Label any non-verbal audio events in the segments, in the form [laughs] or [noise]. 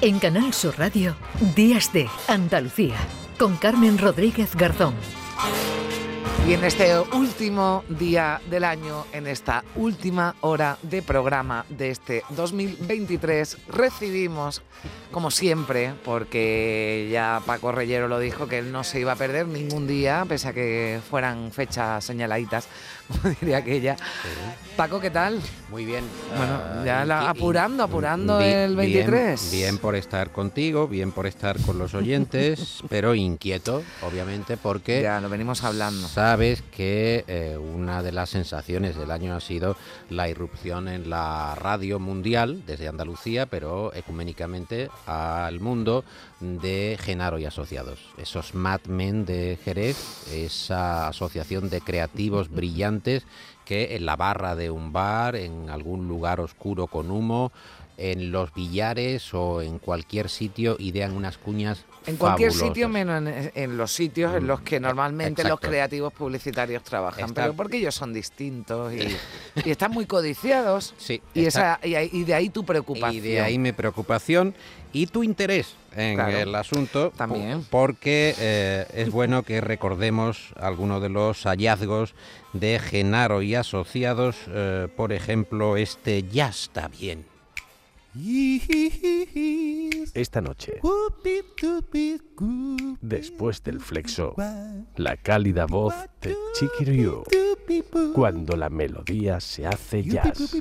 En Canal Sur Radio, Días de Andalucía, con Carmen Rodríguez Garzón. Y en este último día del año, en esta última hora de programa de este 2023, recibimos, como siempre, porque ya Paco Reyero lo dijo, que él no se iba a perder ningún día, pese a que fueran fechas señaladitas, como [laughs] diría aquella. Paco, ¿qué tal? Muy bien. Bueno, Ah, ya la- apurando, apurando bi- el 23. Bien, bien por estar contigo, bien por estar con los oyentes, [laughs] pero inquieto, obviamente, porque Ya lo venimos hablando. sabes que eh, una de las sensaciones del año ha sido la irrupción en la radio mundial, desde Andalucía, pero ecuménicamente al mundo, de Genaro y Asociados. Esos Mad Men de Jerez, esa asociación de creativos brillantes que en la barra de un bar, en algún lugar oscuro con humo, en los billares o en cualquier sitio idean unas cuñas En cualquier fabulosas. sitio, menos en, en los sitios en los que normalmente los creativos publicitarios trabajan. Está- Pero porque ellos son distintos y, [laughs] y están muy codiciados. Sí, Y, está- esa, y, ahí- y de ahí tu preocupación. Y de ahí mi preocupación y tu interés en Claro. el asunto. También. po- Porque eh, es bueno que recordemos algunos de los hallazgos de Genaro y asociados. eh, por ejemplo, este ya está bien. Esta noche, después del flexo, la cálida voz de Chiquiriu, cuando la melodía se hace jazz.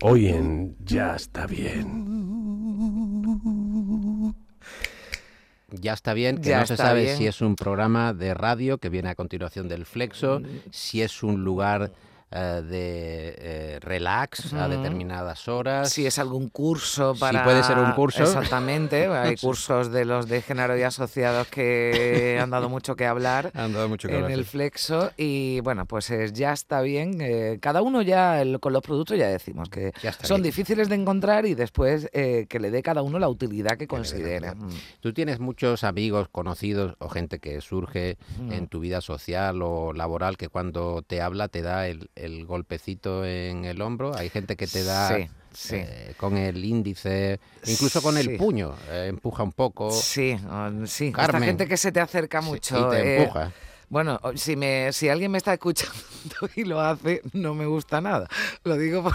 Hoy en Ya está bien. Ya está bien, que Ya no se sabe bien. si es un programa de radio que viene a continuación del Flexo, si es un lugar eh, de eh, relax a determinadas horas. Si es algún curso para... puede ser un curso. Exactamente. [laughs] Hay cursos de los de Genaro y Asociados que han dado mucho que hablar. [laughs] Han dado mucho que en hablar, el sí. flexo y bueno pues es- ya está bien eh, cada uno ya el- con los productos ya decimos que Ya son bien. difíciles de encontrar y después eh, que le dé cada uno la utilidad que considere Mm. Tú tienes muchos amigos, conocidos o gente que surge Mm. en tu vida social o laboral que cuando te habla te da el, el golpecito en el hombro. Hay gente que te da Sí, sí. eh, con el índice, incluso con el puño, eh, empuja un poco sí sí esta Carmen. gente que se te acerca mucho y te eh, bueno si me si alguien me está escuchando [laughs] y lo hace no me gusta nada lo digo por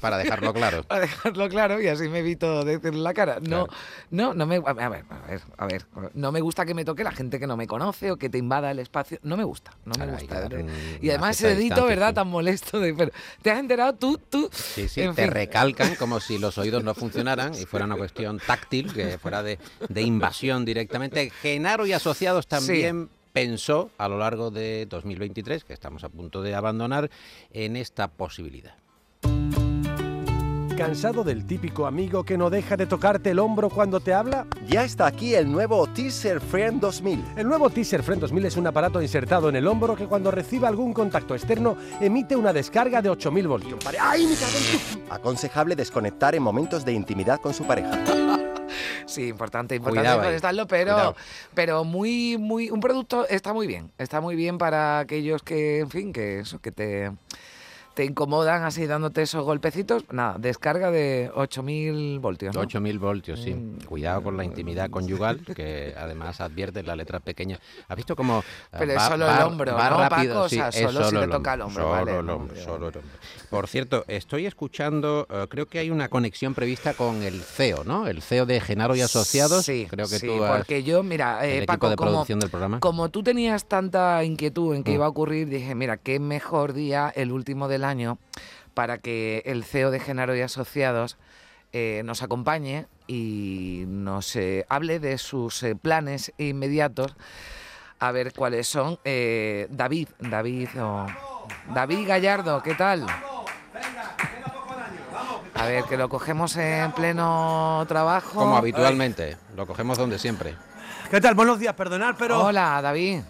Para dejarlo claro. [laughs] para dejarlo claro y así me evito decirle la cara. No, Claro. no, no me a ver, a ver, a ver, no me gusta que me toque la gente que no me conoce o que te invada el espacio. No me gusta, no me gusta. un- y además ese dedito, ¿verdad? sí. Tan molesto de pero, ¿Te has enterado tú? tú? Sí, sí, En te fin. recalcan como si los [laughs] oídos no funcionaran y fuera una cuestión táctil, que fuera de, de invasión directamente. Genaro y Asociados también pensó a lo largo de 2023, que estamos a punto de abandonar, en esta posibilidad. ¿Cansado del típico amigo que no deja de tocarte el hombro cuando te habla? Ya está aquí el nuevo Teaser Friend 2000. El nuevo Teaser Friend 2000 es un aparato insertado en el hombro que cuando recibe algún contacto externo emite una descarga de 8000 voltios. ¡Ay, me cago Aconsejable desconectar en momentos de intimidad con su pareja. [laughs] Sí, importante, importante contestarlo, pero, cuidado. pero muy, muy, un producto está muy bien, está muy bien para aquellos que, en fin, que eso, que te, te incomodan así dándote esos golpecitos. Nada, descarga de 8000 voltios. ¿no? 8000 voltios, sí. Mm. Cuidado con la intimidad conyugal, que además advierte la letra pequeña. ¿Has visto cómo eh, Pero es solo el hombro, va ¿no, rápido? Paco? O Sí, sea, es solo si le el toca el hombro, Solo vale, el hombro, solo el hombro. Por cierto, estoy escuchando, eh, creo que hay una conexión prevista con el CEO, ¿no? El CEO de Genaro y Asociados. Sí, creo que sí, tú has- porque yo, mira, el eh, equipo Paco, de como, producción del programa. como tú tenías tanta inquietud en que Mm. iba a ocurrir, dije, mira, qué mejor día, el último del año, para que el CEO de Genaro y Asociados eh, nos acompañe y nos eh, hable de sus eh, planes inmediatos, a ver cuáles son. Eh, David, David, o- David Gallardo, ¿qué tal? A ver, que lo cogemos en pleno trabajo. Como habitualmente, lo cogemos donde siempre. ¿Qué tal? Buenos días, perdonar, pero Hola, David.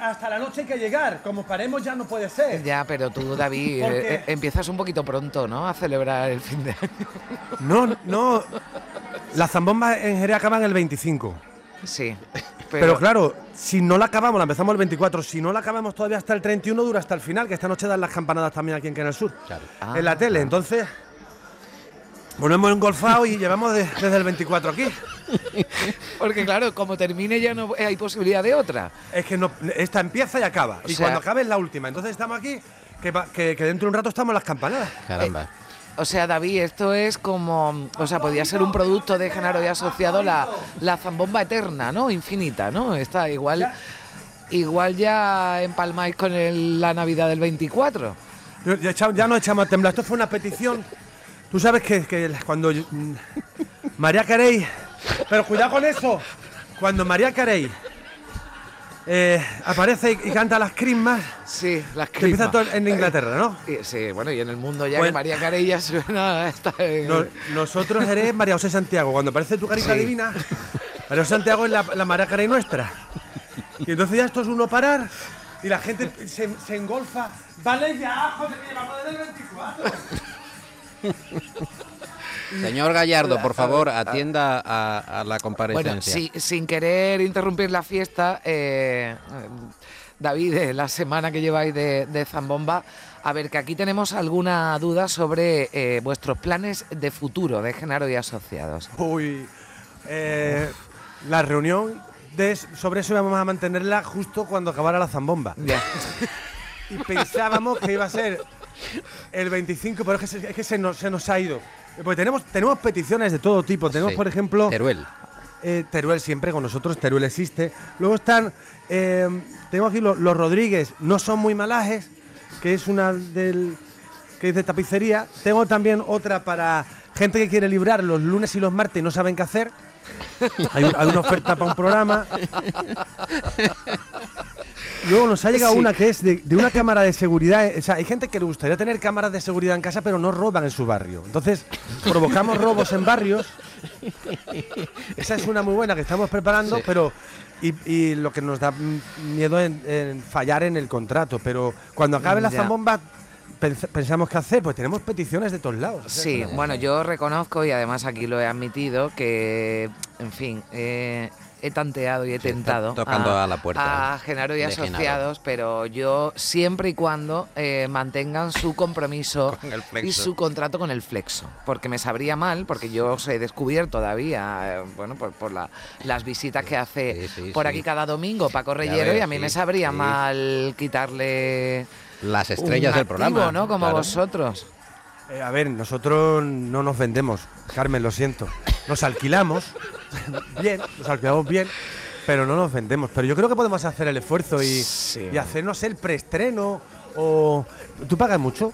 Hasta la noche hay que llegar. Como paremos ya no puede ser. Ya, pero tú, David, ¿Por eh, eh, empiezas un poquito pronto, ¿no? A celebrar el fin de año. [laughs] No, no. Las zambombas en Jerez acaban el 25. Sí, [laughs] Pero, claro, si no la acabamos, la empezamos el 24, si no la acabamos todavía hasta el 31, dura hasta el final, que esta noche dan las campanadas también aquí en Canal Sur, en la tele. Entonces, ponemos engolfado y llevamos de- desde el 24 aquí. [laughs] Porque claro, como termine ya no hay posibilidad de otra. Es que no, esta empieza y acaba. O y sea- cuando acabe es la última. Entonces estamos aquí, que, va- que- que dentro de un rato estamos en las campanadas. Caramba. O sea, David, esto es como, o sea, podría ser un producto de Genaro y asociado la, la zambomba eterna, ¿no? Infinita, ¿no? Está igual, igual ya empalmáis con el- la Navidad del 24. Ya, ya nos echamos a temblar. Esto fue una petición. Tú sabes que, que cuando yo- mm, María Carey. Pero cuidado con eso. Cuando María Carey eh, aparece y, y canta las crismas, Sí, las que empieza crismas. todo en Inglaterra, ¿no? Y- Sí, bueno, y en el mundo ya Bueno. que María Carey ya suena está en- No- nosotros eres María José Santiago. Cuando aparece tu carita Sí. divina, María José Santiago es la, la María Carey nuestra. Y entonces ya esto es uno parar y la gente se, se engolfa. Vale ya, joder, llevamos desde el 24. [laughs] Señor Gallardo, por favor, atienda a, a la Bueno, comparecencia. sí, sin querer interrumpir la fiesta, eh, David, eh, la semana que lleváis de, de Zambomba, a ver, que aquí tenemos alguna duda sobre eh, vuestros planes de futuro de Genaro y Asociados. Uy, eh, la reunión de, sobre eso íbamos a mantenerla justo cuando acabara la zambomba. Ya. Y pensábamos que iba a ser el 25, pero es que se, es que se nos, se nos ha ido. Porque tenemos, tenemos peticiones de todo tipo. Tenemos, Sí. por ejemplo, Teruel. eh, Teruel siempre con nosotros, Teruel existe. Luego están, eh, tengo aquí los, los Rodríguez, no son muy malajes, que es una del que es de tapicería. Tengo también otra para gente que quiere librar los lunes y los martes y no saben qué hacer. Hay una oferta para un programa. Luego nos ha llegado Sí. una que es de, de una cámara de seguridad. O sea, hay gente que le gustaría tener cámaras de seguridad en casa, pero no roban en su barrio. Entonces, provocamos robos en barrios. Esa es una muy buena que estamos preparando, Sí. pero. Y, y lo que nos da miedo es en, en fallar en el contrato. Pero cuando acabe la zambomba, pens- pensamos qué hacer. Pues tenemos peticiones de todos lados. Sí, bueno, yo reconozco y además aquí lo he admitido que, en fin, eh, he tanteado y he Sí, tentado tocando a la puerta a Genaro y Genaro. Asociados, pero yo siempre y cuando eh, mantengan su compromiso [laughs] y flexo. su contrato con el flexo, porque me sabría mal, porque yo os he descubierto todavía, eh, bueno, por, por la- las visitas que hace Sí, sí, por sí. aquí cada domingo Paco Reyero ves, y a mí sí, me sabría sí. mal quitarle Las un estrellas del activo, programa. ¿no? Como claro. vosotros. Eh, a ver, nosotros no nos vendemos, Carmen, lo siento. Nos alquilamos bien, nos alquilamos bien, pero no nos vendemos. Pero yo creo que podemos hacer el esfuerzo y, Sí. y hacernos el preestreno o... ¿Tú pagas mucho?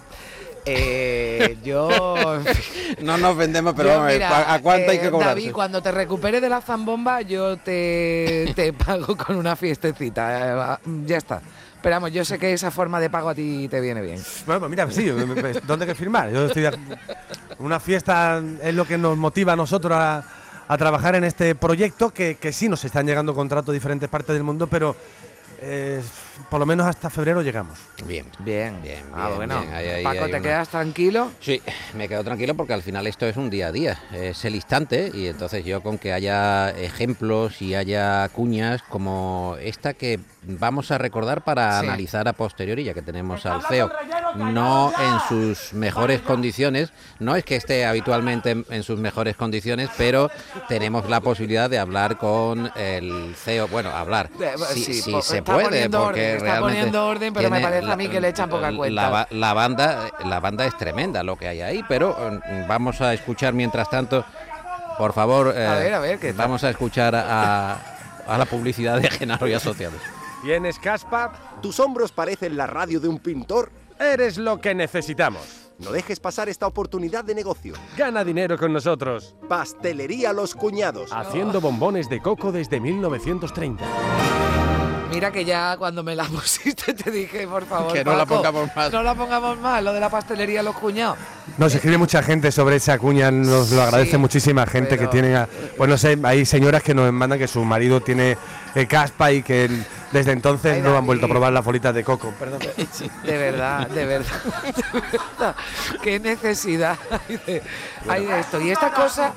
Eh, yo. [laughs] No nos vendemos, pero yo, vamos a ver, mira, ¿a cuánto hay eh, que cobrarse? David, cuando te recupere de la zambomba, yo te, te pago con una fiestecita. eh, Ya está. Pero yo sé que esa forma de pago a ti te viene bien. Bueno, pues mira, sí, ¿dónde hay que firmar? Yo estoy una fiesta es lo que nos motiva a nosotros a, a trabajar en este proyecto, que, que sí nos están llegando contratos de diferentes partes del mundo, pero eh, por lo menos hasta febrero llegamos. Bien. Bien, Bien, Ah, bien, bueno. bien. Paco, hay ¿te una- quedas tranquilo? Sí, me quedo tranquilo porque al final esto es un día a día, es el instante y entonces yo con que haya ejemplos y haya cuñas como esta que vamos a recordar para Sí. analizar a posteriori, ya que tenemos al CEO no en sus mejores condiciones, no es que esté habitualmente en, en sus mejores condiciones, pero tenemos la posibilidad de hablar con el CEO, bueno, hablar, si, sí, po- se puede, poniendo porque está realmente poniendo orden, pero me parece a mí que le echan poca cuenta. La, ba- la banda, la banda es tremenda lo que hay ahí, pero eh, vamos a escuchar mientras tanto, por favor, eh, A ver, vamos a escuchar a, a la publicidad de Genaro y Asociados. ¿Tienes caspa? ¿Tus hombros parecen la radio de un pintor? Eres lo que necesitamos. No dejes pasar esta oportunidad de negocio. Gana dinero con nosotros. Pastelería Los Cuñados. Haciendo bombones de coco desde 1930. Mira que ya cuando me la [laughs] pusiste te dije, por favor, Que no la pongamos más. No la pongamos más, lo de la pastelería Los Cuñados. Nos escribe mucha gente sobre esa cuña, nos lo agradece Sí, muchísima gente pero- que tiene, a- pues no sé, hay señoras que nos mandan que su marido tiene eh, caspa y que el- desde entonces Ay, no han vuelto a probar las bolitas de coco. Perdón. [laughs] De verdad, de verdad, de [laughs] verdad. Qué necesidad hay de, hay de esto. Y esta cosa,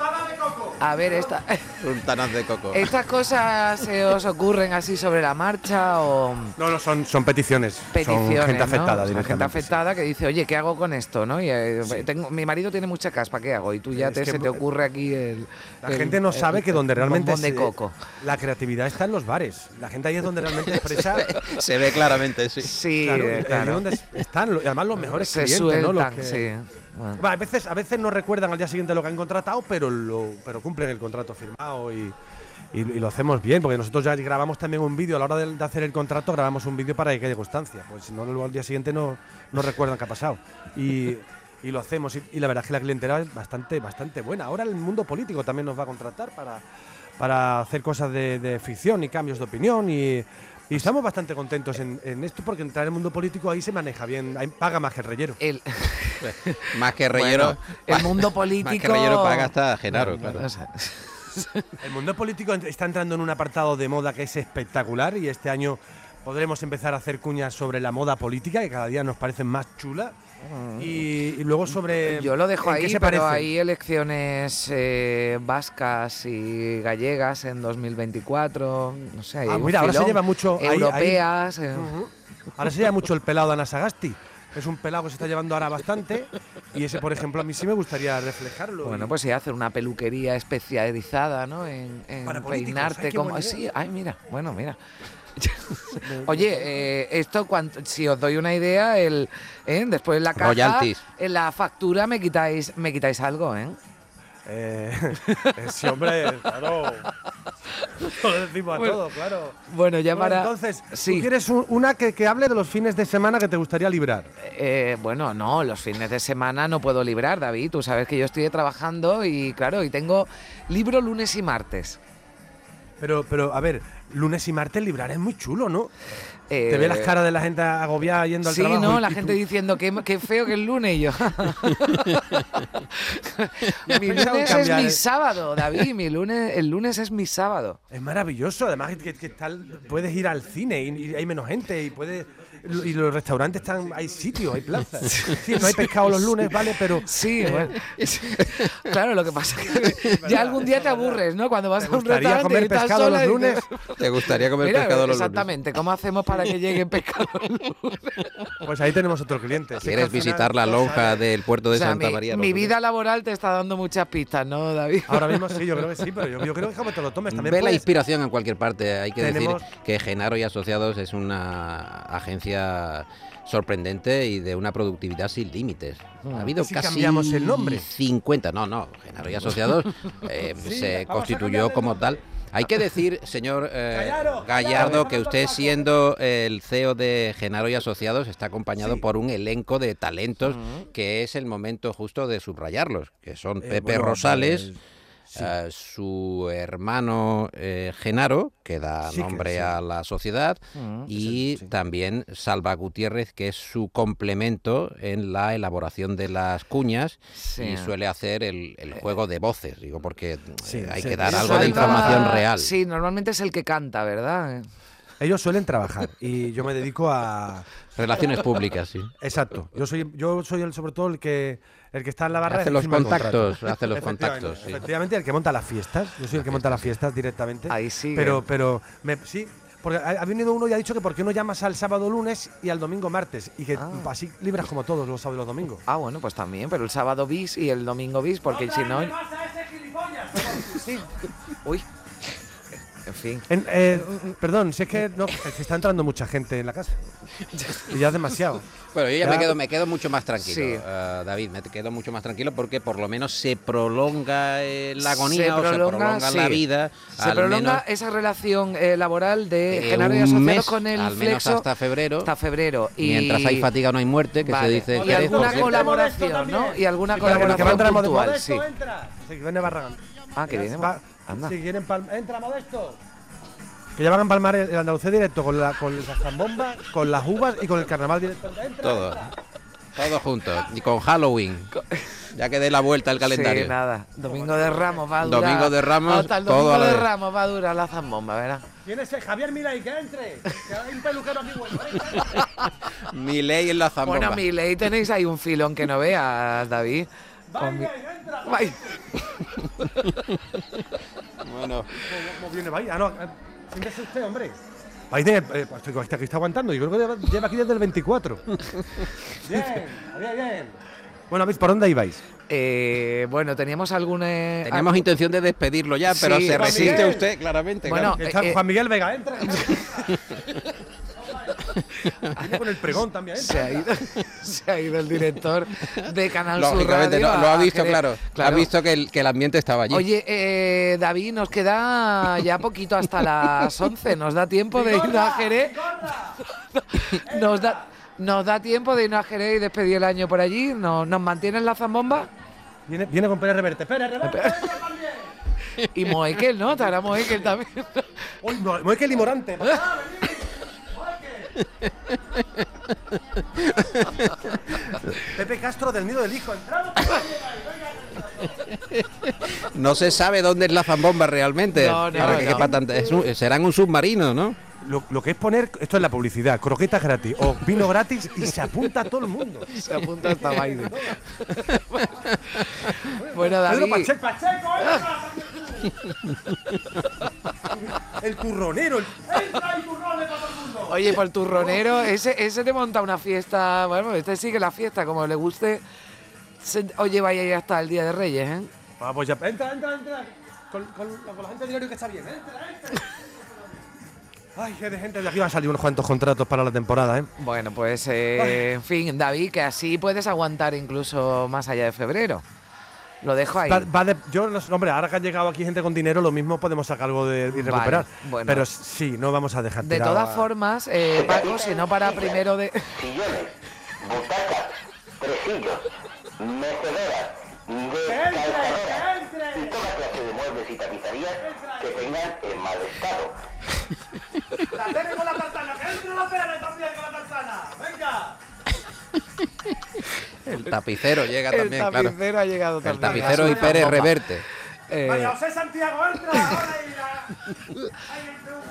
a ver, esta, Puntanas de coco. estas cosas se os ocurren así sobre la marcha o No, no, son, son peticiones. peticiones, son gente ¿no? afectada Son gente directamente. afectada que dice, oye, ¿qué hago con esto? ¿no? Y, eh, tengo, mi marido tiene mucha caspa, ¿qué hago? Y tú ya Es te, que se te ocurre aquí el. La el- gente no el- sabe que donde realmente de se- coco. la creatividad está en los bares. La gente ahí es donde realmente [laughs] Se ve claramente, sí. Sí, claro, eh, es claro. están, además los mejores se clientes, ¿no? Los que- sí. Bueno. Va, a veces, a veces no recuerdan al día siguiente lo que han contratado, pero lo, pero cumplen el contrato firmado y, y- y lo hacemos bien, porque nosotros ya grabamos también un vídeo a la hora de, de hacer el contrato, grabamos un vídeo para que quede constancia, pues si no luego al día siguiente no, no recuerdan qué ha pasado. Y, y lo hacemos y, y la verdad es que la clientela es bastante, bastante buena. Ahora el mundo político también nos va a contratar para, para hacer cosas de, de ficción y cambios de opinión y, y estamos bastante contentos en, en esto porque entrar en el mundo político ahí se maneja bien, ahí paga más que el rellero. El, [laughs] Más que rellero. Bueno, el mundo político. Más que rellero paga hasta Genaro, Bueno, claro. [laughs] El mundo político está entrando en un apartado de moda que es espectacular y este año podremos empezar a hacer cuñas sobre la moda política que cada día nos parecen más chula y, y luego sobre Yo lo dejo ¿en qué ahí, se pero hay elecciones eh, vascas y gallegas en 2024. No sé, hay Ah, mira, ahora se lleva mucho ahí- ahí- Europeas. eh. Ahora se lleva mucho el pelado de Ana Sagasti. Es un pelado que se está llevando ahora bastante y ese, por ejemplo, a mí sí me gustaría reflejarlo. Bueno, pues sí, hacer una peluquería especializada, ¿no? En, en Para peinarte como. Sí, ay, mira, bueno, mira. [laughs] Oye, eh, esto cuanto, si os doy una idea, el ¿eh? después en la caja, Royalties. en la factura me quitáis, me quitáis algo, ¿eh? Eh, [laughs] sí, hombre, claro. [laughs] Lo decimos a Bueno, todo, claro. Bueno, ya Bueno, para. entonces, sí. ¿tú quieres un- una que, que hable de los fines de semana que te gustaría librar? Eh, bueno, no, los fines de semana no puedo librar, David. Tú sabes que yo estoy trabajando y claro, y tengo libro lunes y martes. Pero, pero, a ver, lunes y martes librar es muy chulo, ¿no? Eh, Te ve las caras de la gente agobiada yendo al Sí, trabajo. no, y- la gente tú- diciendo que, que feo que el lunes y yo. [laughs] mi lunes es mi eh? sábado, David. Mi lunes, el lunes es mi sábado. Es maravilloso, además que, que tal, puedes ir al cine y, y hay menos gente y puedes y los restaurantes están hay sitios, hay plazas. Sí, no hay pescado los lunes, vale, pero Sí, bueno. claro, lo que pasa es que [laughs] ya algún día te aburres, ¿no? Cuando vas ¿te a un restaurante comer y estás pescado sola los lunes? ¿Te gustaría comer Mira, pescado los lunes? exactamente, ¿cómo hacemos para que llegue pescado los lunes? Pues ahí tenemos otro cliente. ¿Quieres visitar la lonja del puerto de O sea, Santa mi, María? mi vida laboral te está dando muchas pistas, ¿no, David? Ahora mismo sí, yo creo que sí, pero yo, yo creo que como te lo tomes también Ve la inspiración en cualquier parte. Hay que Tenemos- decir que Genaro y Asociados es una agencia sorprendente y de una productividad sin límites. Ha habido ¿Y si casi cambiamos el nombre? 50, no, no, Genaro y Asociados [laughs] eh, Sí, se constituyó como tal. Hay que decir, señor eh, Gallardo, que usted siendo el CEO de Genaro y Asociados está acompañado Sí. por un elenco de talentos que es el momento justo de subrayarlos, que son Eh, Pepe bueno, Rosales, sí. eh, su hermano eh, Genaro, que da Sí que nombre sí. a la sociedad, y el- sí. también Salva Gutiérrez, que es su complemento en la elaboración de las cuñas y suele hacer el, el juego de voces, digo, porque eh, hay que dar algo de información real. Sí, normalmente es el que canta, ¿verdad? Ellos suelen trabajar y yo me dedico a Relaciones públicas, sí. exacto. Yo soy yo soy el sobre todo el que el que está en la barra Hace de los contactos, hace los Efectivamente, contactos, sí. Efectivamente, el que monta las fiestas. Yo soy el que monta las fiestas directamente. Ahí sí. Pero, pero, me- sí, porque ha, venido uno y ha dicho que por qué no llamas al sábado lunes y al domingo martes. Y que Ah. así libras como todos los sábados y los domingos. Ah, bueno, pues también, pero el sábado bis y el domingo bis, porque si no. Sí. Uy. En fin. En- eh, perdón, si es que no, que está entrando mucha gente en la casa. Y ya es demasiado. Bueno, yo ya, Ya- me, quedo, me quedo mucho más tranquilo, Sí. eh, David, me quedo mucho más tranquilo porque por lo menos se prolonga eh, la Se agonía o se prolonga, la vida. Se al prolonga menos, esa relación eh, laboral de eh, Genaro y Asociados mes, con el al menos Flexo hasta febrero. hasta febrero. Y Mientras hay fatiga no hay muerte, que Vale. se dice Y por alguna colaboración, ¿no? Y alguna Sí, que colaboración puntual, sí. entra. Sí, que viene Barragán. Ah, que viene. Va- Anda. Si quieren palm- entra Modesto. Que ya van a empalmar el, el Andalucía directo con la con la zambomba, con las uvas y con el carnaval directo. Entra, Todo. entra. Todos juntos. Y con Halloween. Ya que dé la vuelta al calendario. Sí, nada. Domingo de Ramos va a durar. Domingo de Ramos, Hasta el todo domingo de. Ramos va a durar la zambomba, ¿verdad? ¿Quién es ese Javier Milei? Que entre. Que hay un peluquero aquí bueno. [laughs] Mi ley en la zambomba. Bueno, mi ley tenéis ahí un filón que no veas, David. Mi- entra. Vai. [laughs] Bueno, ¿Cómo viene? Vaya, no. eh, Siéntese usted, hombre. Tiene, eh, pues, estoy- está, aquí está aguantando. Yo creo que lleva, aquí desde el 24. [laughs] bien, bien, bien. Bueno, ¿veis por dónde ibais? Eh, bueno, teníamos algún. eh, teníamos intención de despedirlo ya, pero Sí, se resiste Miguel. usted, claramente. Bueno, claro. Está eh, Juan Miguel Vega, entra. [laughs] [laughs] Viene con el pregón también, se ha, ido, se ha ido el director de Canal Sur Lógicamente, Radio no, lo ha visto, claro. Claro. Ha visto que el, que el ambiente estaba allí. Oye, eh, David, nos queda ya poquito hasta las 11. ¿Nos da tiempo de irnos a Jerez? [laughs] ¿Nos da, ¿Nos da tiempo de irnos a Jerez y despedir el año por allí? ¿Nos, nos mantienen la zambomba? Viene, viene con Pérez Reverte. Pérez Reverte. Y Moekel, ¿no? Estará Moekel también. Uy, es que limorante. [laughs] Pepe Castro del Nido del Hijo. entrado. No se sabe dónde es la zambomba realmente. No, no, Para que un- serán un submarino, ¿no? Lo, lo que es poner, esto es la publicidad, croquetas gratis o vino gratis y se apunta a todo el mundo. [laughs] Se apunta hasta Biden. [laughs] bueno, Pedro David. Pacheco. El turronero, el, entra el turrón de todo el mundo. Oye, por el turronero, ese, ese te monta una fiesta. Bueno, este sigue la fiesta, como le guste. Se, oye, vaya ya hasta el Día de Reyes, ¿eh? Vamos ya, entra, entra, entra. Con, con, con la gente del diario que está bien, entra, entra. Ay, qué de gente de aquí van a salir unos cuantos contratos para la temporada, ¿eh? Bueno, pues, eh, en fin, David, que así puedes aguantar incluso más allá de febrero. Lo dejo ahí. Va, va de- yo, no sé, hombre, ahora que han llegado aquí gente con dinero, lo mismo podemos sacar algo de, y recuperar. bueno. Pero sí, no vamos a dejar De todas a- formas, eh, Paco, si no para primero de. sillones, butacas, tresillos, mecedoras, descalzadoras y toda clase de muebles y tapicerías que tengan en mal estado. ¡La Tere con la tartana! ¡Que entre la Tere también con la tartana! ¡Venga! [laughs] El tapicero llega El también, claro. tapicero ha llegado El también. tapicero y Pérez Reverte. Eh, María José Santiago, entra [laughs] ahora y la. Entre un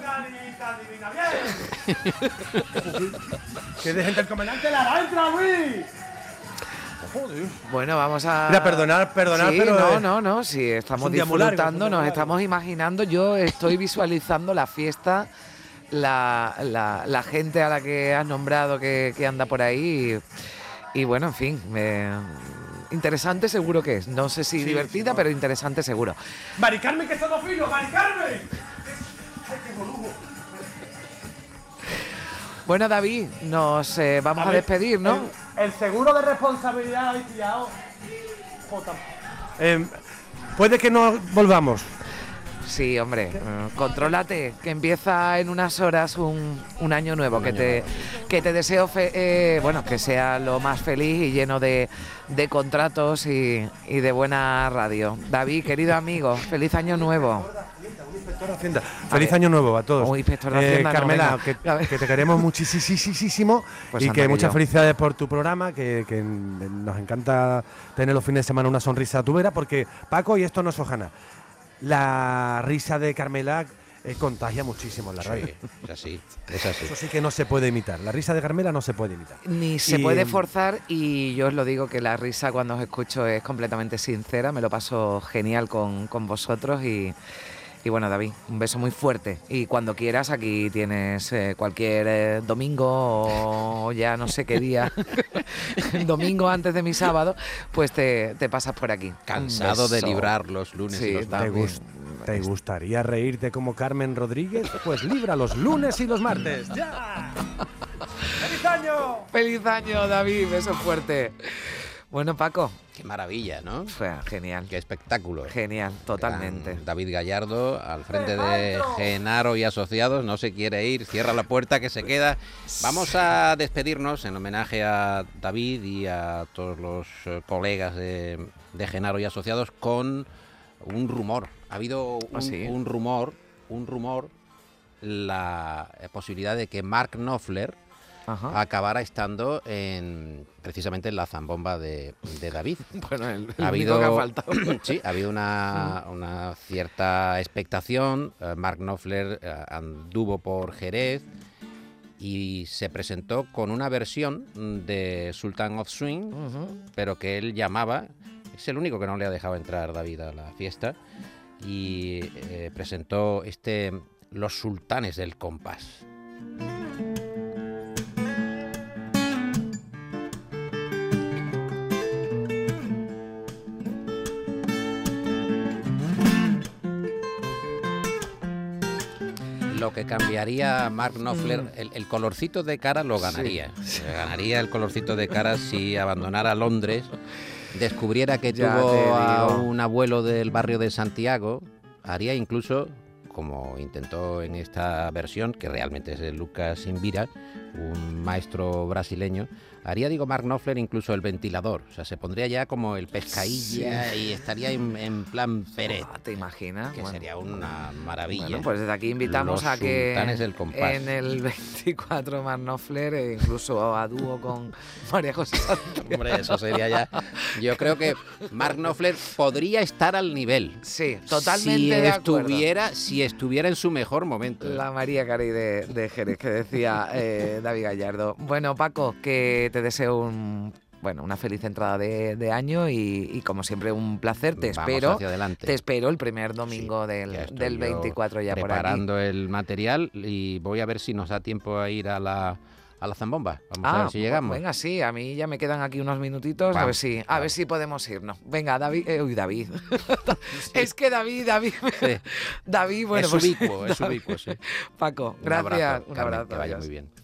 divina, bien. que de gente el comandante Lara, entra, Luis. Joder. Bueno, vamos a. Mira, perdonar, perdonar, Sí, pero, No, no, no. Sí, estamos largo, disfrutando, es día nos estamos imaginando. Yo estoy visualizando la fiesta, la, la- la gente a la que has nombrado que, que anda por ahí. Y, y bueno, en fin. me- interesante seguro que es. No sé si divertida, pero interesante seguro. Mari Carmen, que somos filos, Mari Carmen. Ay, qué boludo. Bueno, David, nos eh, vamos a, ver, despedir, ¿no? El, el seguro de responsabilidad habéis pillado. Eh, puede que no volvamos. Sí, hombre, eh, contrólate, que empieza en unas horas un, un año nuevo, que te, que te deseo, fe- eh, bueno, que sea lo más feliz y lleno de, de contratos y, y de buena radio. David, querido amigo, feliz año nuevo. Hacienda. Feliz año nuevo a todos. Oh, inspector de Hacienda, no, Carmela, que, te queremos muchísimo [laughs] Pues y que que muchas yo. felicidades por tu programa, que, que nos encanta tener los fines de semana una sonrisa a tu vera, porque Paco, y esto no es hojana, la risa de Carmela eh, contagia muchísimo en la radio. Sí, es así, es así. Eso sí que no se puede imitar. La risa de Carmela no se puede imitar. Ni se Y- puede forzar y yo os lo digo que la risa cuando os escucho es completamente sincera, me lo paso genial con, con vosotros y, y bueno David, un beso muy fuerte y cuando quieras aquí tienes eh, cualquier eh, domingo o ya no sé qué día, [laughs] [laughs] domingo antes de mi sábado, pues te, te pasas por aquí. Cansado de librar los lunes Sí, y los ¿Te, gust- te gustaría reírte como Carmen Rodríguez? Pues libra los lunes y los martes. ¡Ya! [laughs] ¡Feliz año! Feliz año David, beso fuerte. Bueno Paco, Qué maravilla, ¿no? fue genial, Qué espectáculo. genial, totalmente. Gran David Gallardo al frente de Genaro y Asociados, no se quiere ir, cierra la puerta que se queda. Vamos a despedirnos en homenaje a David y a todos los eh, colegas de, de Genaro y Asociados con un rumor. Ha habido un, ¿Ah, sí? un rumor, un rumor, la posibilidad de que Mark Knopfler Ajá. acabara estando en precisamente en la zambomba de, de David. [laughs] Bueno, el, el ha habido, que ha faltado. [clears throat] sí, ha habido una, una cierta expectación. Eh, Mark Knopfler eh, anduvo por Jerez y se presentó con una versión de Sultan of Swing, pero que él llamaba, es el único que no le ha dejado entrar David a la fiesta, y eh, presentó este Los Sultanes del Compás. Lo que cambiaría Mark Knopfler, el, el colorcito de cara lo ganaría. Ganaría el colorcito de cara si abandonara Londres, descubriera que Ya tuvo a un abuelo del barrio de Santiago, haría incluso, como intentó en esta versión, que realmente es de Lucas Invira, un maestro brasileño, haría, digo, Mark Knopfler incluso el ventilador. O sea, se pondría ya como el pescailla y estaría en, en plan Ah, ¿Te imaginas? que Bueno. sería una maravilla. Bueno, pues desde aquí invitamos Los a que del en el [laughs] 24 Mark Knopfler, e incluso a dúo con [laughs] María José. Hombre, eso sería ya. Yo creo que Mark Knopfler podría estar al nivel. Sí, totalmente si de acuerdo. estuviera, si estuviera en su mejor momento. La María de, de Jerez que decía eh, David Gallardo. Bueno, Paco, que te deseo un bueno, una feliz entrada de, de año y, y, como siempre un placer. Te Vamos espero. hacia adelante. Te espero el primer domingo Sí, del, del yo 24 ya por aquí. preparando el material y voy a ver si nos da tiempo a ir a la, a la zambomba. Vamos a ver si pues llegamos. Venga, sí, a mí ya me quedan aquí unos minutitos. a ver si, a vamos. ver si podemos irnos. Venga, David. eh, uy, David. [laughs] es que David, David. Sí. David, bueno, es pues, ubicuo, es [laughs] ubicuo, sí. Paco, Un gracias. abrazo, un Carmen, abrazo. que vaya muy bien.